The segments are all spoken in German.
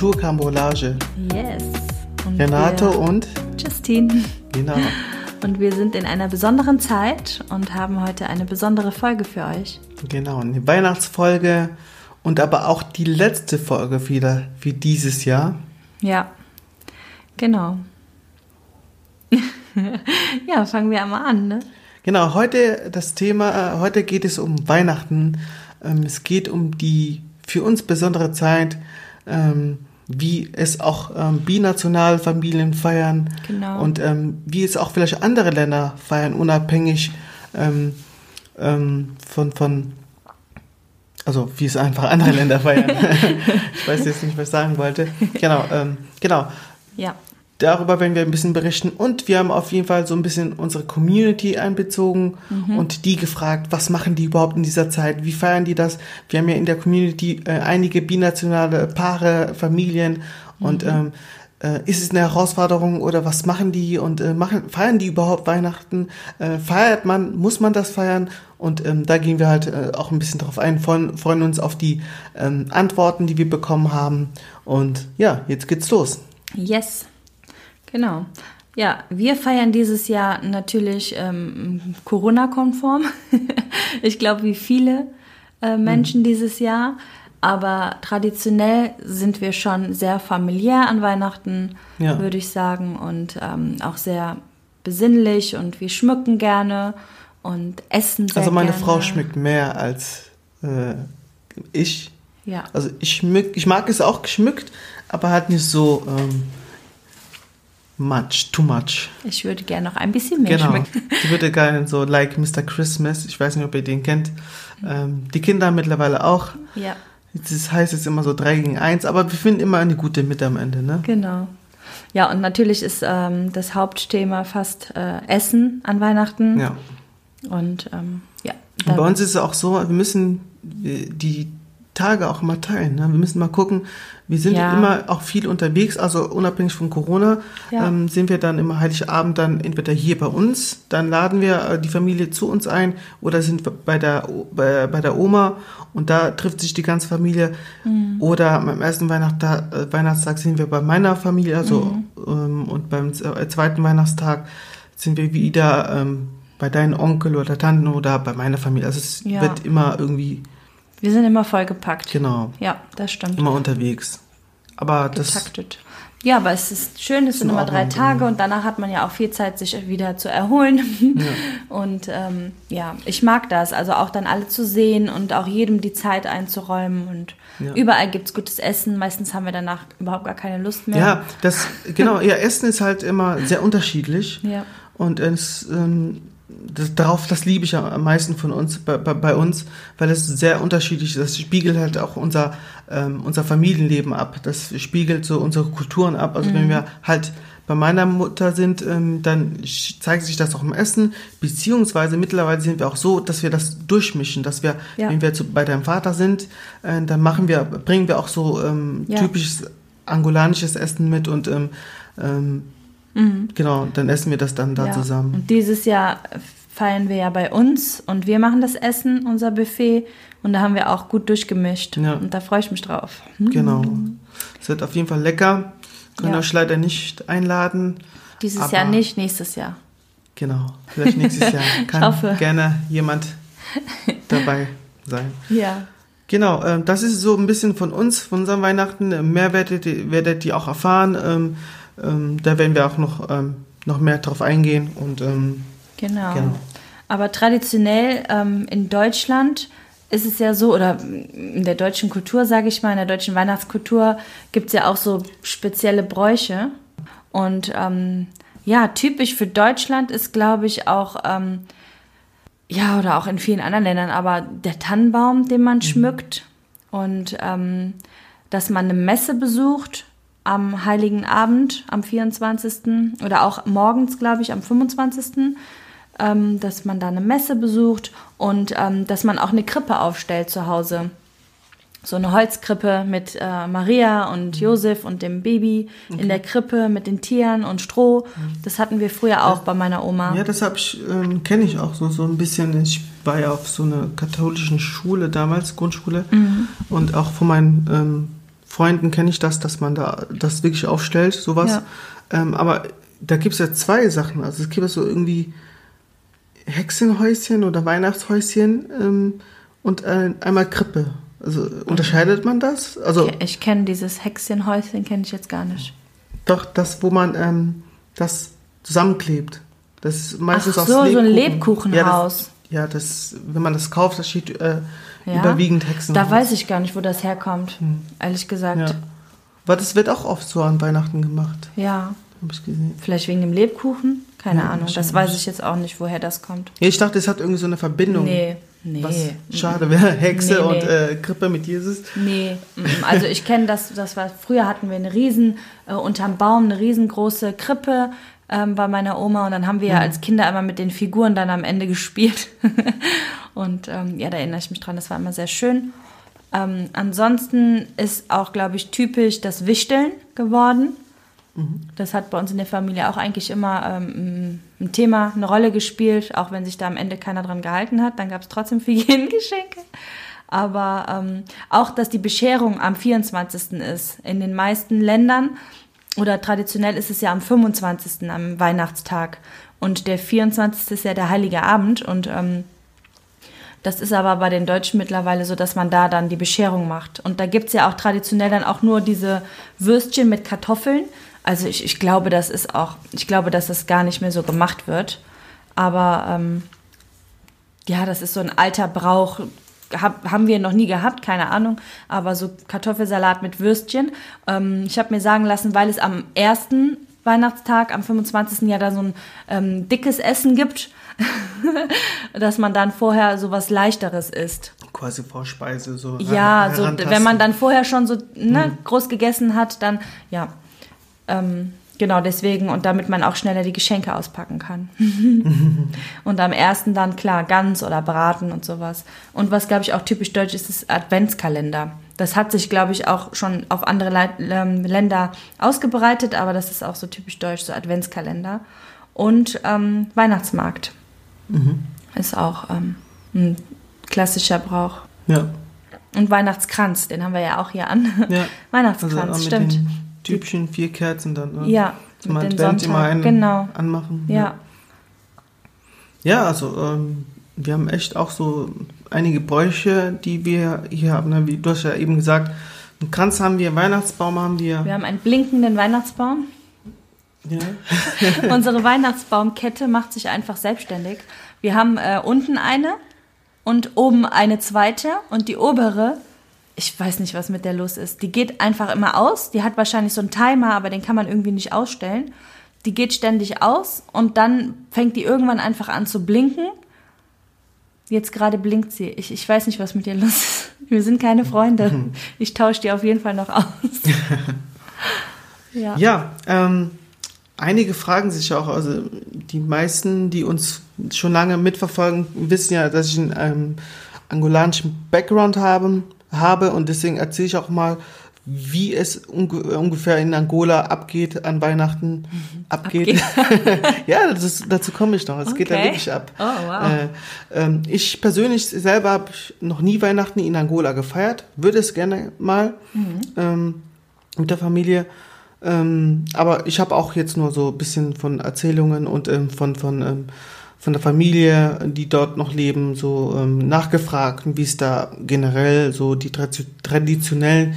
zusammen. Wir sind Kultur Cambolage. Yes. Und Renate und Justine. genau. Und wir sind in einer besonderen Zeit und haben heute eine besondere Folge für euch. Genau, eine Weihnachtsfolge und aber auch die letzte Folge wieder für dieses Jahr. Ja, genau. ja, fangen wir einmal an, ne? Genau, heute das Thema, äh, heute geht es um Weihnachten. Ähm, es geht um die für uns besondere Zeit, ähm, wie es auch ähm, binational Familien feiern Genau. und ähm, wie es auch vielleicht andere Länder feiern, unabhängig ähm, ähm, von, von, also wie es einfach andere Länder feiern. ich weiß jetzt nicht, was ich sagen wollte. Genau, ähm, genau. Ja, Darüber werden wir ein bisschen berichten und wir haben auf jeden Fall so ein bisschen unsere Community einbezogen und die gefragt, was machen die überhaupt in dieser Zeit, wie feiern die das? Wir haben ja in der Community äh, einige binationale Paare, Familien und ähm, äh, ist es eine Herausforderung oder was machen die und äh, machen, feiern die überhaupt Weihnachten? Äh, feiert man, muss man das feiern? Und ähm, da gehen wir halt äh, auch ein bisschen drauf ein, freuen, freuen uns auf die ähm, Antworten, die wir bekommen haben und ja, jetzt geht's los. yes. Genau. Ja, wir feiern dieses Jahr natürlich ähm, Corona-konform. ich glaube, wie viele äh, Menschen dieses Jahr. Aber traditionell sind wir schon sehr familiär an Weihnachten, Ja. würde ich sagen. Und ähm, auch sehr besinnlich und wir schmücken gerne und essen sehr Also meine gerne. Frau schmeckt mehr als äh, ich. Ja. Also ich schmück, ich mag es auch geschmückt, aber halt nicht so ähm, much, too much. Ich würde gerne noch ein bisschen mehr Genau. schmecken. Ich würde gerne so like Mr. Christmas. Ich weiß nicht, ob ihr den kennt. Ähm, die Kinder mittlerweile auch. Ja, Das heißt jetzt immer so 3 gegen 1, aber wir finden immer eine gute Mitte am Ende, ne? genau. Ja, und natürlich ist ähm, das Hauptthema fast äh, Essen an Weihnachten. Ja. Und ähm, ja. Und bei uns ist es auch so, wir müssen die Tage auch immer teilen. Ne? Wir müssen mal gucken, wir sind Ja. immer auch viel unterwegs, also unabhängig von Corona, Ja. ähm, sind wir dann immer Heiligabend dann entweder hier bei uns, dann laden wir äh, die Familie zu uns ein oder sind wir bei der, bei, bei der Oma und da trifft sich die ganze Familie. Mhm. Oder am ersten Weihnachtstag, äh, Weihnachtstag sind wir bei meiner Familie, also Mhm. ähm, und beim äh, zweiten Weihnachtstag sind wir wieder ähm, bei deinen Onkel oder Tanten oder bei meiner Familie. Also es Ja. wird immer irgendwie, wir sind immer vollgepackt. genau, Ja, das stimmt. immer unterwegs. Aber das, Getaktet. Ja, aber es ist schön, es sind in immer drei Tage genau. und danach hat man ja auch viel Zeit, sich wieder zu erholen. Und ähm, ja, ich mag das. Also auch dann alle zu sehen und auch jedem die Zeit einzuräumen. Und Ja. überall gibt's gutes Essen. Meistens haben wir danach überhaupt gar keine Lust mehr. ja, das, genau, ja, Essen ist halt immer sehr unterschiedlich. Ja. Und es, ähm, das, darauf, das liebe ich am meisten von uns, bei, bei, uns, weil es sehr unterschiedlich ist. Das spiegelt halt auch unser, ähm, unser Familienleben ab. Das spiegelt so unsere Kulturen ab. Also wenn wir halt bei meiner Mutter sind, ähm, dann zeigt sich das auch im Essen, beziehungsweise mittlerweile sind wir auch so, dass wir das durchmischen, dass wir, Ja. wenn wir zu, bei deinem Vater sind, äh, dann machen wir, bringen wir auch so ähm, Ja. typisches angolanisches Essen mit und ähm, ähm, genau, dann essen wir das dann da Mhm. Ja. zusammen. Und dieses Jahr feiern wir ja bei uns und wir machen das Essen, unser Buffet. Und da haben wir auch gut durchgemischt. Ja. Und da freue ich mich drauf. Genau. Es wird auf jeden Fall lecker. Können Ja. euch leider nicht einladen. Dieses Jahr nicht, nächstes Jahr. Genau. Vielleicht nächstes Jahr kann hoffe. gerne jemand dabei sein. Ja. Genau, ähm, das ist so ein bisschen von uns, von unserem Weihnachten. Mehr werdet ihr, werdet ihr auch erfahren. Ähm, ähm, da werden wir auch noch, ähm, noch mehr drauf eingehen. Und ähm, Genau. Genau. Aber traditionell ähm, in Deutschland ist es ja so, oder in der deutschen Kultur, sage ich mal, in der deutschen Weihnachtskultur gibt es ja auch so spezielle Bräuche. Und ähm, ja, typisch für Deutschland ist, glaube ich, auch, ähm, ja, oder auch in vielen anderen Ländern, aber der Tannenbaum, den man schmückt und dass man eine Messe besucht am Heiligen Abend, am 24. oder auch morgens, glaube ich, am 25. Ähm, dass man da eine Messe besucht und ähm, dass man auch eine Krippe aufstellt zu Hause. so eine Holzkrippe mit äh, Maria und Mhm. Josef und dem Baby in der Krippe mit den Tieren und Stroh. Das hatten wir früher auch bei meiner Oma. Mhm. Ja, ich, ähm, kenne ich auch so, so ein bisschen. Ich war ja auf so einer katholischen Schule damals, Grundschule. Mhm. Und auch von meinen ähm, Freunden kenne ich das, dass man da das wirklich aufstellt, sowas. Ja. Ähm, aber da gibt es ja zwei Sachen. Also es gibt so irgendwie Hexenhäuschen oder Weihnachtshäuschen ähm, und äh, einmal Krippe. Also unterscheidet man das? Also Ich, ich kenne dieses Hexchenhäuschen, kenne ich jetzt gar nicht. doch das, wo man ähm, das zusammenklebt. Das ist meistens Ach aus so, so ein Lebkuchen. Lebkuchenhaus. Ja, das, ja, das, wenn man das kauft, da steht äh, Ja? überwiegend Hexen. Da weiß ich gar nicht, wo das herkommt, ehrlich gesagt. Ja. Aber das wird auch oft so an Weihnachten gemacht, Ja, habe ich gesehen. vielleicht wegen dem Lebkuchen? Keine Ja, Ahnung. Das weiß ich jetzt auch nicht, woher das kommt. Ich dachte, es hat irgendwie so eine Verbindung. Nee, nee. Was schade wäre, Hexe Nee, und nee. äh, Krippe mit Jesus. Nee, also ich kenne das, das war, früher hatten wir eine riesen, äh, unterm Baum eine riesengroße Krippe ähm, bei meiner Oma und dann haben wir ja als Kinder immer mit den Figuren dann am Ende gespielt. und ähm, ja, da erinnere ich mich dran, das war immer sehr schön. Ähm, ansonsten ist auch, glaube ich, typisch das Wichteln geworden. Das hat bei uns in der Familie auch eigentlich immer ähm, ein Thema, eine Rolle gespielt, auch wenn sich da am Ende keiner dran gehalten hat. Dann gab es trotzdem für jeden Geschenke. Aber ähm, auch, dass die Bescherung am 24. ist. In den meisten Ländern oder traditionell ist es ja am 25. am Weihnachtstag. Und der 24. ist ja der Heilige Abend. Und ähm, das ist aber bei den Deutschen mittlerweile so, dass man da dann die Bescherung macht. Und da gibt's ja auch traditionell dann auch nur diese Würstchen mit Kartoffeln. Also ich, ich glaube, das ist auch, ich glaube, dass das gar nicht mehr so gemacht wird. Aber ähm, ja, das ist so ein alter Brauch. Hab, haben wir noch nie gehabt, keine Ahnung. Aber so Kartoffelsalat mit Würstchen. Ähm, ich habe mir sagen lassen, weil es am ersten Weihnachtstag, am 25. ja da so ein ähm, dickes Essen gibt, dass man dann vorher so was Leichteres isst. Quasi Vorspeise, so. Ja, so wenn man dann vorher schon so ne, groß gegessen hat, dann ja. Ähm, genau deswegen und damit man auch schneller die Geschenke auspacken kann. und am ersten dann klar Gans oder Braten und sowas. Und was glaube ich auch typisch deutsch ist, ist Adventskalender. Das hat sich glaube ich auch schon auf andere Lei- ähm, Länder ausgebreitet, aber das ist auch so typisch deutsch, so Adventskalender. Und ähm, Weihnachtsmarkt ist auch ähm, ein klassischer Brauch. Ja. Und Weihnachtskranz, den haben wir ja auch hier an. ja. Weihnachtskranz, Also auch stimmt. Typchen, vier Kerzen dann. Ne? Ja, Zum mit Advent immer einen Genau. anmachen. Ja. Ja, also ähm, wir haben echt auch so einige Bräuche, die wir hier haben. ne? Wie du hast ja eben gesagt, einen Kranz haben wir, Weihnachtsbaum haben wir. Wir haben einen blinkenden Weihnachtsbaum. Ja. Unsere Weihnachtsbaumkette macht sich einfach selbstständig. Wir haben äh, unten eine und oben eine zweite und die obere, ich weiß nicht, was mit der los ist. Die geht einfach immer aus. Die hat wahrscheinlich so einen Timer, aber den kann man irgendwie nicht ausstellen. Die geht ständig aus und dann fängt die irgendwann einfach an zu blinken. Jetzt gerade blinkt sie. Ich, ich weiß nicht, was mit ihr los ist. Wir sind keine Freunde. Ich tausche die auf jeden Fall noch aus. ja. Ja, ähm, einige fragen sich auch, also die meisten, die uns schon lange mitverfolgen, wissen ja, dass ich einen ähm, angolanischen Background habe, habe und deswegen erzähle ich auch mal, wie es unge ungefähr in Angola abgeht an Weihnachten. Abgeht. ja, das ist, dazu komme ich noch. Es geht da Okay. wirklich ab. Oh, wow. Äh, ähm, ich persönlich selber habe noch nie Weihnachten in Angola gefeiert, würde es gerne mal ähm, mit der Familie. Ähm, aber ich habe auch jetzt nur so ein bisschen von Erzählungen und ähm, von, von, ähm, von der Familie, die dort noch leben, so ähm, nachgefragt, wie es da generell so die tradi- traditionellen,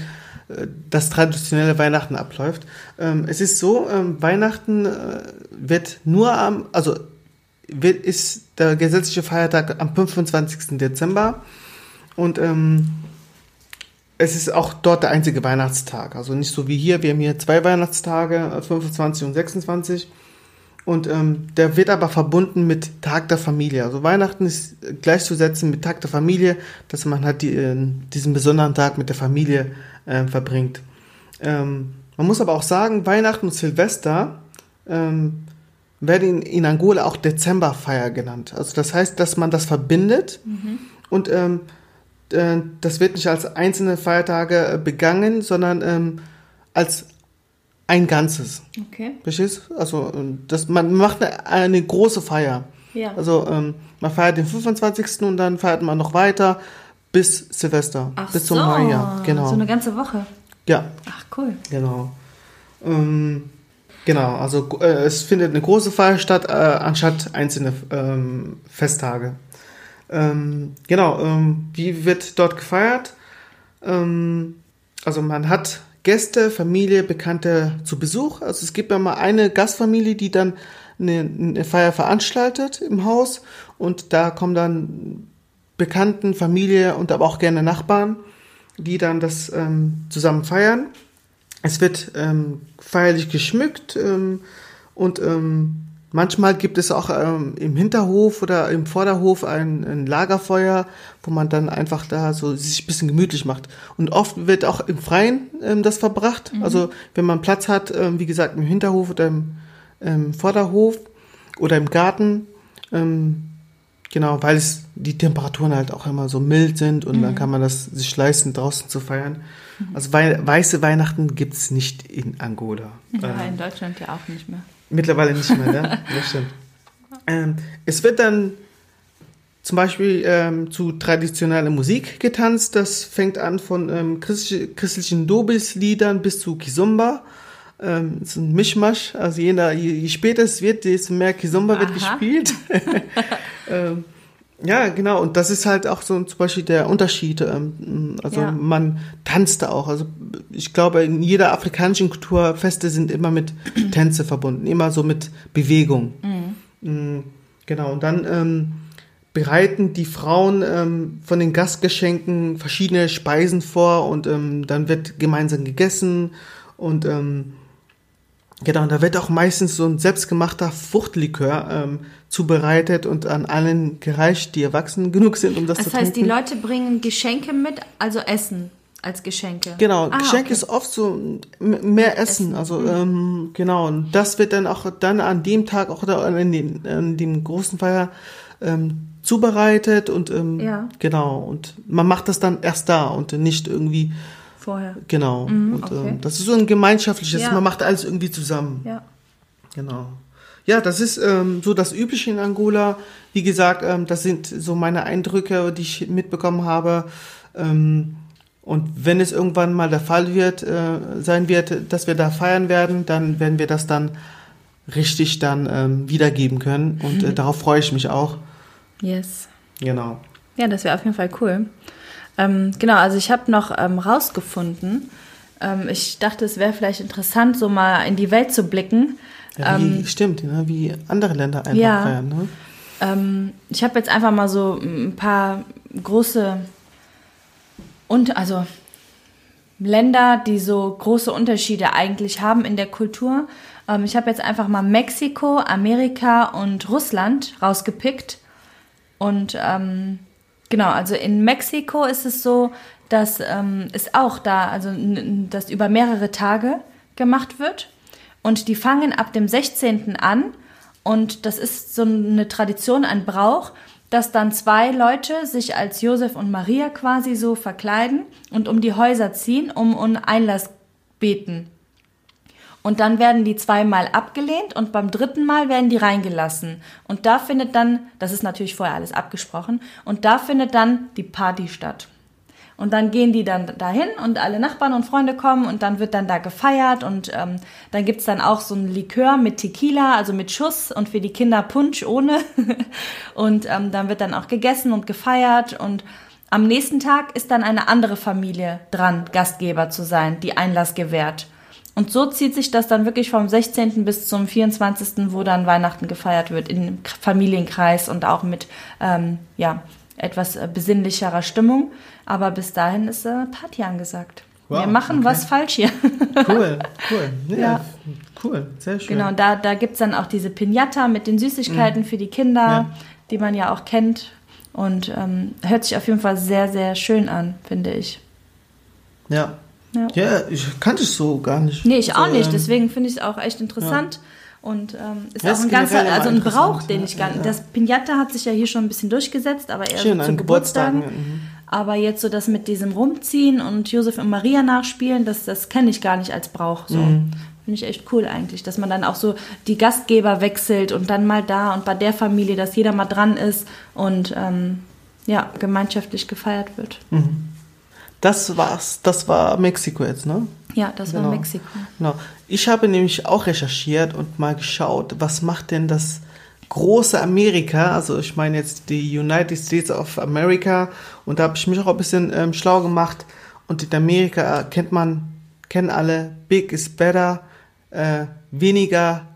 äh, das traditionelle Weihnachten abläuft. Ähm, es ist so, ähm, Weihnachten äh, wird nur am, also wird, ist der gesetzliche Feiertag am 25. Dezember und ähm, es ist auch dort der einzige Weihnachtstag. Also nicht so wie hier. Wir haben hier zwei Weihnachtstage, äh, 25 und 26. Und ähm, der wird aber verbunden mit Tag der Familie. Also Weihnachten ist gleichzusetzen mit Tag der Familie, dass man halt die, äh, diesen besonderen Tag mit der Familie äh, verbringt. Ähm, man muss aber auch sagen, Weihnachten und Silvester ähm, werden in, in Angola auch Dezemberfeier genannt. Also das heißt, dass man das verbindet und ähm, äh, das wird nicht als einzelne Feiertage äh, begangen, sondern ähm, als ein Ganzes. Okay. Verstehst du? Also ähm, das, man macht eine, eine große Feier. Ja. Also ähm, man feiert den 25. und dann feiert man noch weiter bis Silvester, Ach bis zum so, Neujahr. Genau. So eine ganze Woche. ja, Ach, cool. genau. Ähm, genau, also äh, es findet eine große Feier statt, äh, anstatt einzelne ähm, Festtage. Ähm, genau, ähm, wie wird dort gefeiert? Also man hat Gäste, Familie, Bekannte zu Besuch. Also es gibt immer eine Gastfamilie, die dann eine, eine Feier veranstaltet im Haus und da kommen dann Bekannten, Familie und aber auch gerne Nachbarn, die dann das ähm, zusammen feiern. Es wird ähm, feierlich geschmückt ähm, und ähm, manchmal gibt es auch ähm, im Hinterhof oder im Vorderhof ein, ein Lagerfeuer, wo man dann einfach da so sich ein bisschen gemütlich macht. Und oft wird auch im Freien ähm, das verbracht. Also wenn man Platz hat, ähm, wie gesagt, im Hinterhof oder im ähm, Vorderhof oder im Garten. Ähm, genau, weil es die Temperaturen halt auch immer so mild sind und dann kann man das sich leisten, draußen zu feiern. Also wei weiße Weihnachten gibt's nicht in Angola. Ja, Ähm, in Deutschland ja auch nicht mehr. Mittlerweile nicht mehr, ne? Das stimmt. Ähm, es wird dann zum Beispiel ähm, zu traditioneller Musik getanzt. Das fängt an von ähm, christliche, christlichen Dobis-Liedern bis zu Kizomba. Ähm, es ist ein Mischmasch. Also je, je, je später es wird, desto mehr Kizomba wird gespielt. ähm, ja, genau. Und das ist halt auch so zum Beispiel der Unterschied. Ähm, also Ja. man tanzt da auch. Also ich glaube, in jeder afrikanischen Kultur Feste sind immer mit Tänze verbunden, immer so mit Bewegung. Mm, Genau. Und dann ähm, bereiten die Frauen ähm, von den Gastgeschenken verschiedene Speisen vor und ähm, dann wird gemeinsam gegessen und ähm, Genau, und da wird auch meistens so ein selbstgemachter Fruchtlikör ähm, zubereitet und an allen gereicht, die erwachsen genug sind, um das, Das zu heißt, die trinken. Leute bringen Geschenke mit, also Essen als Geschenke. Genau, Ah, Geschenk okay. ist oft so mehr Essen. Essen, Also ähm, genau, und das wird dann auch dann an dem Tag auch da in den, an dem großen Feier ähm, zubereitet und ähm, Ja. genau und man macht das dann erst da und nicht irgendwie Vorher. genau Mhm, und okay. ähm, das ist so ein gemeinschaftliches. Ja. Man macht alles irgendwie zusammen. Ja. Genau. Ja, das ist ähm, so das Übliche in Angola. Wie gesagt, ähm, das sind so meine Eindrücke, die ich mitbekommen habe. Ähm, und wenn es irgendwann mal der Fall wird, äh, sein wird, dass wir da feiern werden, dann werden wir das dann richtig dann ähm, wiedergeben können. Und äh, darauf freue ich mich auch. Yes. Genau. Ja, das wäre auf jeden Fall cool. Ähm, genau, also ich habe noch ähm, rausgefunden, ähm, ich dachte, es wäre vielleicht interessant, so mal in die Welt zu blicken. Ja, wie, stimmt, ne? wie andere Länder einfach Ähm, ja. feiern. Ne? Ähm, ich habe jetzt einfach mal so ein paar große und also Länder, die so große Unterschiede eigentlich haben in der Kultur. Ähm, ich habe jetzt einfach mal Mexiko, Amerika und Russland rausgepickt. Und ähm, genau, also in Mexiko ist es so, dass ähm, es auch da, also das über mehrere Tage gemacht wird. Und die fangen ab dem 16. an. Und das ist so eine Tradition, ein Brauch, dass dann zwei Leute sich als Josef und Maria quasi so verkleiden und um die Häuser ziehen, um um Einlass beten. Und dann werden die zweimal abgelehnt und beim dritten Mal werden die reingelassen. Und da findet dann, das ist natürlich vorher alles abgesprochen, und da findet dann die Party statt. Und dann gehen die dann dahin und alle Nachbarn und Freunde kommen und dann wird dann da gefeiert und ähm, dann gibt's dann auch so ein Likör mit Tequila, also mit Schuss und für die Kinder Punsch ohne. und ähm, dann wird dann auch gegessen und gefeiert und am nächsten Tag ist dann eine andere Familie dran, Gastgeber zu sein, die Einlass gewährt. Und so zieht sich das dann wirklich vom 16. bis zum 24., wo dann Weihnachten gefeiert wird, in Familienkreis und auch mit ähm, ja, etwas äh, besinnlicherer Stimmung. Aber bis dahin ist äh, Party angesagt. Wow, Wir machen okay. was falsch hier. Cool, cool. Ja, Ja. cool, sehr schön. genau, da, da gibt's dann auch diese Pinata mit den Süßigkeiten für die Kinder, Mhm. Ja. die man ja auch kennt. Und ähm, hört sich auf jeden Fall sehr, sehr schön an, finde ich. Ja. Ja. Ja, ich kannte es so gar nicht. Nee, ich auch nicht. ähm, Deswegen finde ich es auch echt interessant. Und ähm, ist Ja, auch ein ganzer, also ein Brauch, den ja, ich gar nicht. ja. Das Pinata hat sich ja hier schon ein bisschen durchgesetzt, aber eher Schön, so zu an Geburtstagen. Geburtstagen. mhm. Aber jetzt so das mit diesem Rumziehen und Josef und Maria nachspielen, das, das kenne ich gar nicht als Brauch. So. Mhm. Finde ich echt cool eigentlich, dass man dann auch so die Gastgeber wechselt und dann mal da und bei der Familie, dass jeder mal dran ist und ähm, ja, gemeinschaftlich gefeiert wird. Das war's, das war Mexiko jetzt, ne? Ja, das Genau. war Mexiko. Genau. Ich habe nämlich auch recherchiert und mal geschaut, was macht denn das große Amerika, also ich meine jetzt die United States of America und da habe ich mich auch ein bisschen ähm, schlau gemacht und in Amerika kennt man, kennen alle, big is better, äh, weniger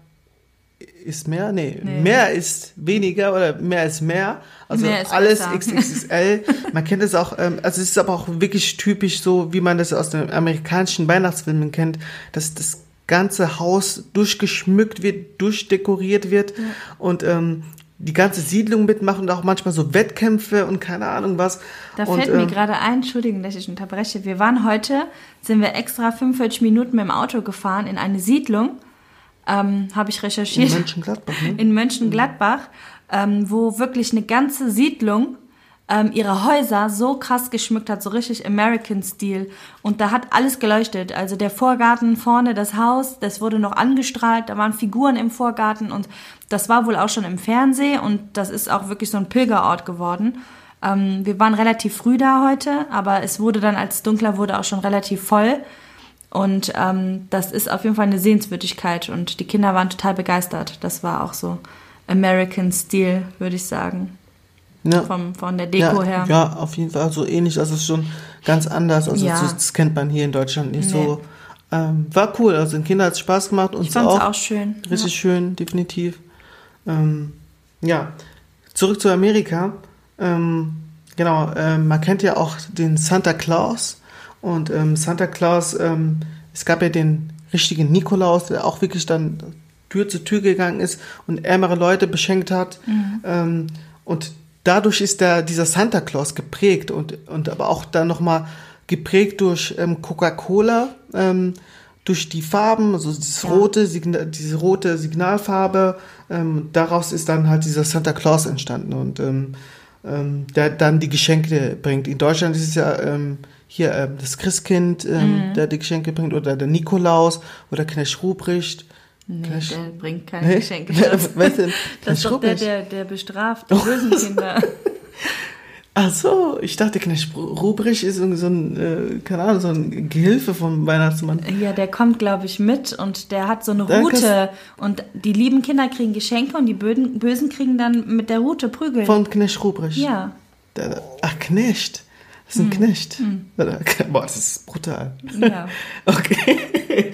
ist mehr, nee, Nee. mehr ist weniger oder mehr ist mehr. Also Mehr ist alles besser. XXL. Man kennt es auch, ähm, also es ist aber auch wirklich typisch so, wie man das aus den amerikanischen Weihnachtsfilmen kennt, dass das ganze Haus durchgeschmückt wird, durchdekoriert wird und ähm, die ganze Siedlung mitmacht und auch manchmal so Wettkämpfe und keine Ahnung was. Da und, fällt mir ähm, gerade ein, Entschuldigung, dass ich unterbreche. Wir waren heute, sind wir extra 45 Minuten mit dem Auto gefahren in eine Siedlung, ähm, habe ich in recherchiert. Mönchengladbach, ne? in Mönchengladbach, ähm, wo wirklich eine ganze Siedlung ähm, ihre Häuser so krass geschmückt hat, so richtig American-Stil. Und da hat alles geleuchtet. Also der Vorgarten vorne, das Haus, das wurde noch angestrahlt, da waren Figuren im Vorgarten und das war wohl auch schon im Fernsehen und das ist auch wirklich so ein Pilgerort geworden. Ähm, wir waren relativ früh da heute, aber es wurde dann, als dunkler wurde, auch schon relativ voll. Und ähm, das ist auf jeden Fall eine Sehenswürdigkeit und die Kinder waren total begeistert. Das war auch so American Stil, würde ich sagen, Ja. vom, von der Deko ja, her. ja, auf jeden Fall so ähnlich. Also es ist schon ganz anders. Also Ja. das, kennt man hier in Deutschland nicht Nee. so. Ähm, war cool. Also den Kindern hat es Spaß gemacht. Uns Ich fand es auch. auch schön. Richtig schön, definitiv. Ähm, ja, zurück zu Amerika. Ähm, genau, ähm, man kennt ja auch den Santa Claus. Und ähm, Santa Claus, ähm, es gab ja den richtigen Nikolaus, der auch wirklich dann Tür zu Tür gegangen ist und ärmere Leute beschenkt hat. Ähm, und dadurch ist der, dieser Santa Claus geprägt und, und aber auch dann nochmal geprägt durch ähm, Coca-Cola, ähm, durch die Farben, also dieses Ja. rote, Signa diese rote Signalfarbe. Ähm, daraus ist dann halt dieser Santa Claus entstanden und der dann die Geschenke bringt. In Deutschland ist es ja hier ähm, das Christkind, ähm, der die Geschenke bringt oder der Nikolaus oder Knecht Ruprecht. Nee, Knecht- der bringt keine Nee? Geschenke. Was denn? Das ist doch der, der, der bestraft die bösen Kinder. Ach so, ich dachte, Knecht Ruprecht ist irgendwie so ein, äh, keine Ahnung, so ein Gehilfe vom Weihnachtsmann. Ja, der kommt, glaube ich, mit und der hat so eine Da Route. Und die lieben Kinder kriegen Geschenke und die Böden, Bösen kriegen dann mit der Route Prügel. Von Knecht Ruprecht. ja, Der, ach, Knecht. Das ist ein Knecht. Oder- Boah, das ist brutal. ja. Okay.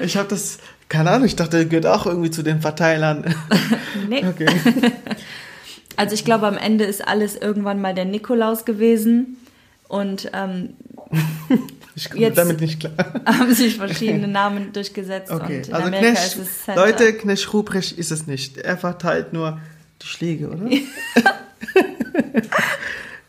ich habe das, keine Ahnung, ich dachte, der gehört auch irgendwie zu den Verteilern. Nee. Okay. Also ich glaube, am Ende ist alles irgendwann mal der Nikolaus gewesen. Und ähm, Ich komme Jetzt- damit nicht klar. haben sich verschiedene Namen durchgesetzt. Okay, Und in also Amerika Knecht, ist es Santa. Leute, Knecht Ruprecht ist es nicht. Er verteilt nur die Schläge, oder?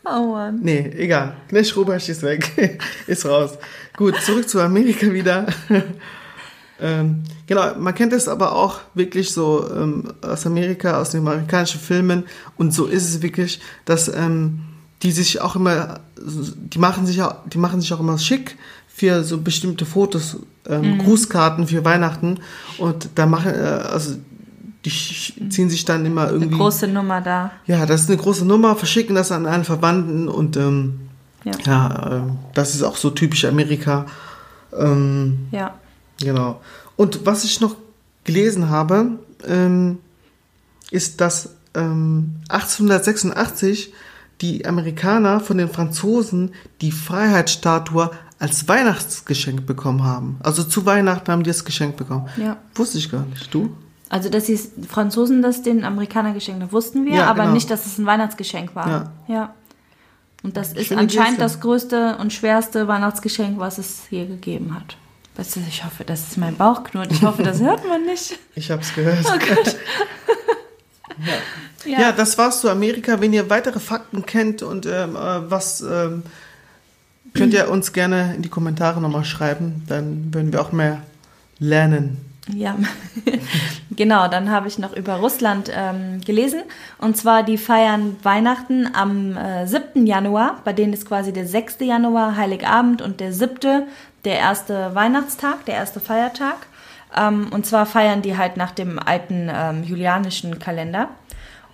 Oh Mann. Nee, egal. Knecht Ruprecht ist weg. ist raus. Gut, zurück zu Amerika wieder. ähm, genau, man kennt es aber auch wirklich so ähm, aus Amerika, aus den amerikanischen Filmen. Und so ist es wirklich, dass ähm, die sich auch immer, die machen sich auch, die machen sich auch immer schick für so bestimmte Fotos, ähm, Grußkarten für Weihnachten. Und da machen, äh, also die ziehen sich dann immer Eine irgendwie. große Nummer da. Ja, das ist eine große Nummer, verschicken das an einen Verwandten und ähm, Ja. ja, ähm, das ist auch so typisch Amerika. Ähm, Ja. genau. Und was ich noch gelesen habe, ähm, ist, dass ähm, 1886 die Amerikaner von den Franzosen die Freiheitsstatue als Weihnachtsgeschenk bekommen haben. Also zu Weihnachten haben die das Geschenk bekommen. Ja. Wusste ich gar nicht. Du? Also, dass die Franzosen das den Amerikanern geschenkt haben, wussten wir, Ja, aber genau. nicht, dass es ein Weihnachtsgeschenk war. Ja. ja. Und das ist Schöne anscheinend Geste. das größte und schwerste Weihnachtsgeschenk, was es je gegeben hat. Weißt du, ich hoffe, das ist mein Bauch knurrt. Ich hoffe, das hört man nicht. Ich hab's gehört. Oh Gott. Ja. Ja. das war's zu Amerika. Wenn ihr weitere Fakten kennt und ähm, äh, was ähm, könnt ihr uns gerne in die Kommentare nochmal schreiben, dann würden wir auch mehr lernen. Ja, genau. Dann habe ich noch über Russland ähm, gelesen. Und zwar, die feiern Weihnachten am äh, 7. Januar. Bei denen ist quasi der 6. Januar Heiligabend und der 7. der erste Weihnachtstag, der erste Feiertag. Ähm, und zwar feiern die halt nach dem alten ähm, julianischen Kalender.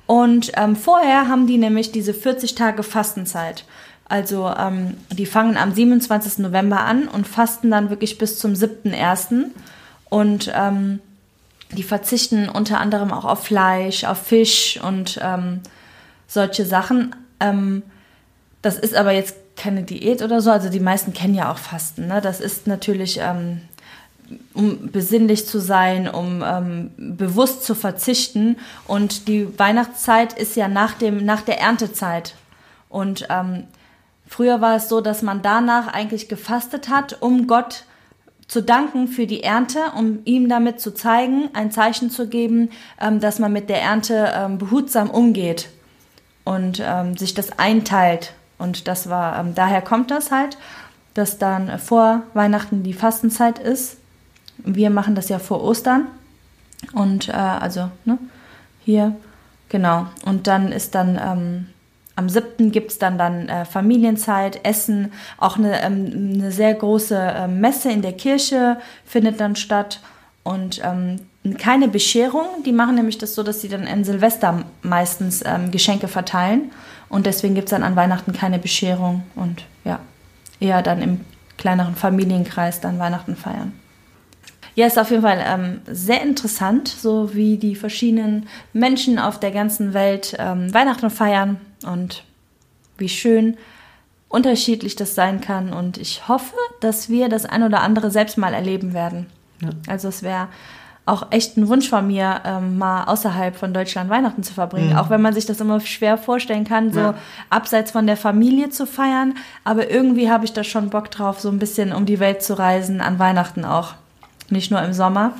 Und ähm, vorher haben die nämlich diese 40 Tage Fastenzeit. Also ähm, die fangen am 27. November an und fasten dann wirklich bis zum 7.1. Und ähm, die verzichten unter anderem auch auf Fleisch, auf Fisch und ähm, solche Sachen. Ähm, das ist aber jetzt keine Diät oder so. Also die meisten kennen ja auch Fasten. Ne? Das ist natürlich, ähm, um besinnlich zu sein, um ähm, bewusst zu verzichten. Und die Weihnachtszeit ist ja nach, dem, nach der Erntezeit. Und ähm, früher war es so, dass man danach eigentlich gefastet hat, um Gott zu danken für die Ernte, um ihm damit zu zeigen, ein Zeichen zu geben, ähm, dass man mit der Ernte ähm, behutsam umgeht und ähm, sich das einteilt. Und das war, daher kommt das halt, dass dann vor Weihnachten die Fastenzeit ist. Wir machen das ja vor Ostern. Und äh, also, ne, hier, genau. Und dann ist dann ähm, am 7. gibt es dann, dann äh, Familienzeit, Essen, auch eine, ähm, eine sehr große äh, Messe in der Kirche findet dann statt und ähm, keine Bescherung. Die machen nämlich das so, dass sie dann in Silvester meistens ähm, Geschenke verteilen und deswegen gibt es dann an Weihnachten keine Bescherung und ja, eher dann im kleineren Familienkreis dann Weihnachten feiern. Ja, ist auf jeden Fall ähm, sehr interessant, so wie die verschiedenen Menschen auf der ganzen Welt ähm, Weihnachten feiern und wie schön unterschiedlich das sein kann. Und ich hoffe, dass wir das ein oder andere selbst mal erleben werden. Ja. Also es wäre auch echt ein Wunsch von mir, ähm, mal außerhalb von Deutschland Weihnachten zu verbringen. Mhm. Auch wenn man sich das immer schwer vorstellen kann, so ja. abseits von der Familie zu feiern. Aber irgendwie habe ich da schon Bock drauf, so ein bisschen um die Welt zu reisen, an Weihnachten auch. Nicht nur im Sommer.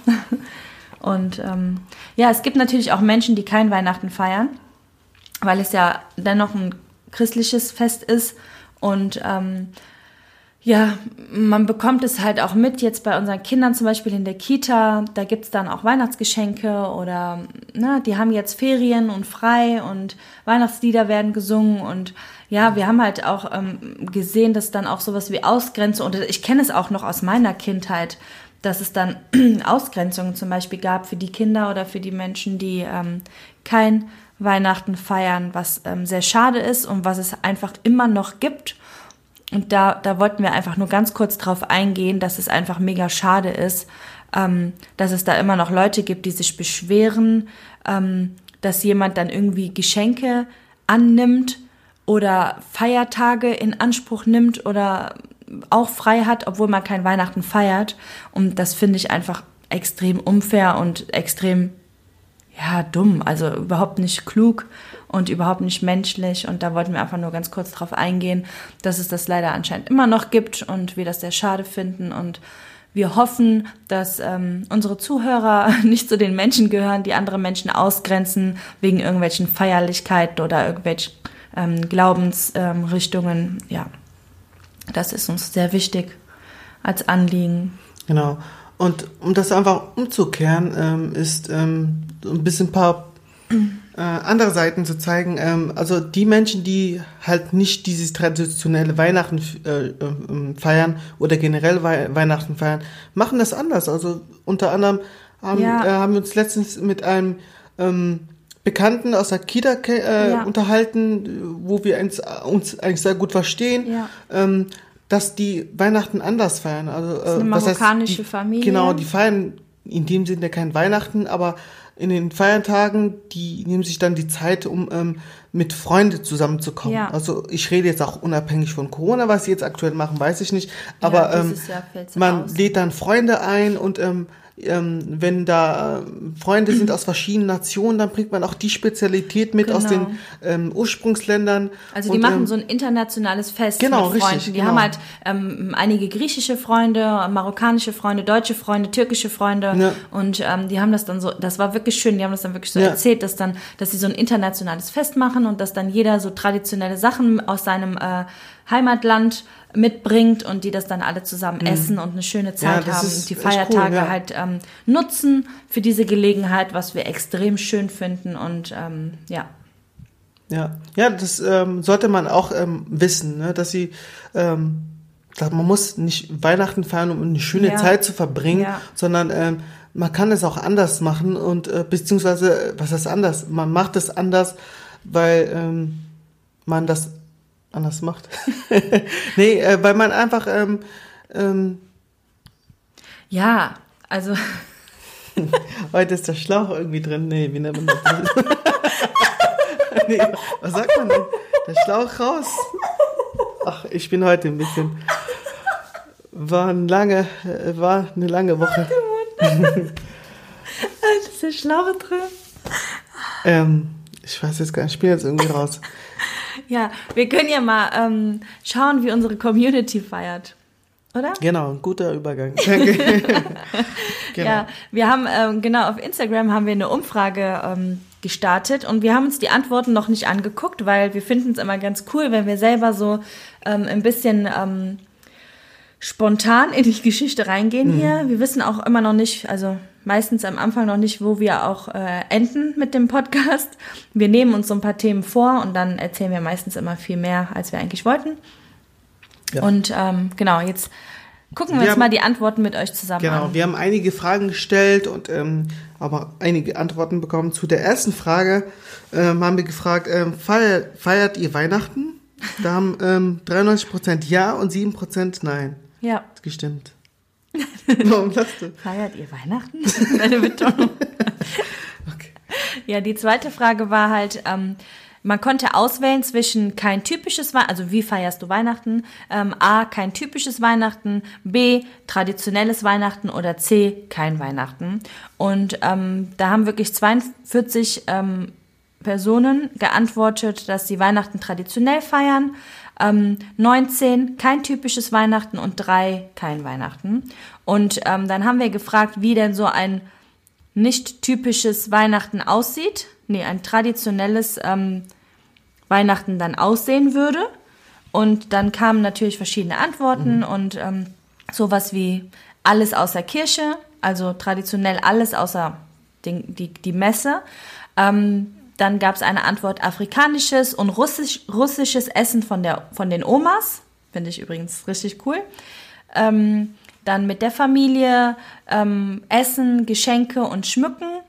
Und ähm, ja, es gibt natürlich auch Menschen, die kein Weihnachten feiern weil es ja dennoch ein christliches Fest ist und ähm, ja, man bekommt es halt auch mit, jetzt bei unseren Kindern zum Beispiel in der Kita, da gibt's dann auch Weihnachtsgeschenke oder ne, die haben jetzt Ferien und frei und Weihnachtslieder werden gesungen und ja, wir haben halt auch ähm, gesehen, dass dann auch sowas wie Ausgrenzung, und ich kenne es auch noch aus meiner Kindheit, dass es dann Ausgrenzungen zum Beispiel gab für die Kinder oder für die Menschen, die ähm, kein Weihnachten feiern, was ähm, sehr schade ist und was es einfach immer noch gibt. Und da, da wollten wir einfach nur ganz kurz drauf eingehen, dass es einfach mega schade ist, ähm, dass es da immer noch Leute gibt, die sich beschweren, ähm, dass jemand dann irgendwie Geschenke annimmt oder Feiertage in Anspruch nimmt oder auch frei hat, obwohl man kein Weihnachten feiert. Und das finde ich einfach extrem unfair und extrem ja, dumm, also überhaupt nicht klug und überhaupt nicht menschlich. Und da wollten wir einfach nur ganz kurz drauf eingehen, dass es das leider anscheinend immer noch gibt und wir das sehr schade finden. Und wir hoffen, dass ähm, unsere Zuhörer nicht zu den Menschen gehören, die andere Menschen ausgrenzen wegen irgendwelchen Feierlichkeiten oder irgendwelchen ähm, Glaubensrichtungen. Ähm, ja, das ist uns sehr wichtig als Anliegen. Genau. Und um das einfach umzukehren, ähm, ist ähm, ein bisschen ein paar äh, andere Seiten zu zeigen. Ähm, also die Menschen, die halt nicht dieses traditionelle Weihnachten äh, äh, feiern oder generell Wei Weihnachten feiern, machen das anders. Also unter anderem haben, ja. äh, haben wir uns letztens mit einem ähm, Bekannten aus der Kita äh, ja. unterhalten, wo wir uns, uns eigentlich sehr gut verstehen. Ja. Dass die Weihnachten anders feiern. Also, das ist eine marokkanische heißt, die, Familie. Genau, die feiern in dem Sinne kein Weihnachten, aber in den Feiertagen, die nehmen sich dann die Zeit, um ähm, mit Freunden zusammenzukommen. Ja. Also ich rede jetzt auch unabhängig von Corona, was sie jetzt aktuell machen, weiß ich nicht. Aber ja, ähm, man aus. lädt dann Freunde ein und ähm, ähm, wenn da äh, Freunde sind aus verschiedenen Nationen, dann bringt man auch die Spezialität mit genau. aus den genau. ähm, Ursprungsländern. Also die und, machen ähm, so ein internationales Fest genau, mit Freunden. Richtig, die genau. haben halt ähm, einige griechische Freunde, marokkanische Freunde, deutsche Freunde, türkische Freunde ja. und ähm, die haben das dann so, das war wirklich schön, die haben das dann wirklich so ja. erzählt, dass dann, dass sie so ein internationales Fest machen und dass dann jeder so traditionelle Sachen aus seinem äh, Heimatland mitbringt und die das dann alle zusammen Mhm. essen und eine schöne Zeit das haben ist und die echt cool, Feiertage ja. halt ähm, nutzen für diese Gelegenheit, was wir extrem schön finden und ähm, ja. Ja, ja, das ähm, sollte man auch ähm, wissen, ne? dass sie, ähm, man muss nicht Weihnachten feiern, um eine schöne Ja. Zeit zu verbringen, Ja. sondern ähm, man kann es auch anders machen und äh, beziehungsweise, äh, was heißt anders? Man macht es anders, weil ähm, man das anders macht. nee, äh, weil man einfach ähm, ähm, Ja, also Heute ist der Schlauch irgendwie drin. Nee, wie nennt man das? nee, was sagt man denn? Der Schlauch raus. Ach, ich bin heute ein bisschen. War, ein lange, äh, war eine lange Woche. das ist der Schlaue drin. Ähm, ich weiß jetzt gar nicht, ich bin jetzt irgendwie raus. Ja, wir können ja mal ähm, schauen, wie unsere Community feiert. Oder? Genau, ein guter Übergang. Danke. genau. Ja, wir haben, ähm, genau, auf Instagram haben wir eine Umfrage ähm, gestartet und wir haben uns die Antworten noch nicht angeguckt, weil wir finden es immer ganz cool, wenn wir selber so ähm, ein bisschen ähm, spontan in die Geschichte reingehen hier. Wir wissen auch immer noch nicht, also meistens am Anfang noch nicht, wo wir auch äh, enden mit dem Podcast. Wir nehmen uns so ein paar Themen vor und dann erzählen wir meistens immer viel mehr, als wir eigentlich wollten. Ja. Und ähm, genau, jetzt gucken wir, Wir uns haben- mal die Antworten mit euch zusammen Genau, an. wir haben einige Fragen gestellt und ähm, aber einige Antworten bekommen. Zu der ersten Frage ähm, haben wir gefragt, ähm, feiert, feiert ihr Weihnachten? Da haben ähm, 93% Ja und 7% Nein Ja. gestimmt. Warum lachst du? Feiert ihr Weihnachten? Deine Betonung. Okay. Ja, die zweite Frage war halt, ähm, man konnte auswählen zwischen kein typisches Weihnachten, also wie feierst du Weihnachten? Ähm, A, kein typisches Weihnachten, B, traditionelles Weihnachten oder C, kein Weihnachten. Und ähm, da haben wirklich 42 ähm, Personen geantwortet, dass sie Weihnachten traditionell feiern. Ähm, 19 kein typisches Weihnachten und drei kein Weihnachten. Und ähm, dann haben wir gefragt, wie denn so ein nicht typisches Weihnachten aussieht, nee, ein traditionelles ähm, Weihnachten dann aussehen würde. Und dann kamen natürlich verschiedene Antworten und ähm, sowas wie alles außer Kirche, also traditionell alles außer den, die, die Messe. Ähm, dann gab es eine Antwort afrikanisches und russisch, russisches Essen von, der, von den Omas. Finde ich übrigens richtig cool. Ähm, dann mit der Familie ähm, Essen, Geschenke und Schmücken.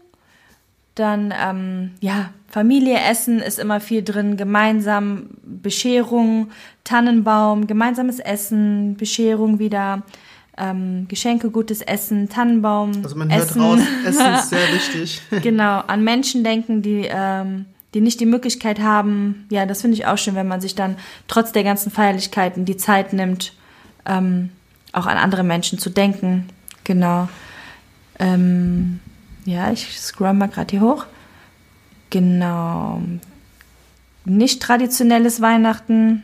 Dann, ähm, ja, Familie essen ist immer viel drin, gemeinsam Bescherung, Tannenbaum, gemeinsames Essen, Bescherung wieder, ähm, Geschenke, gutes Essen, Tannenbaum, Also man hört Essen. raus, Essen ist sehr wichtig. genau, an Menschen denken, die, ähm, die nicht die Möglichkeit haben. Ja, das finde ich auch schön, wenn man sich dann trotz der ganzen Feierlichkeiten die Zeit nimmt, ähm, auch an andere Menschen zu denken. Genau. Ähm, ja, ich scroll mal gerade hier hoch. Genau. Nicht traditionelles Weihnachten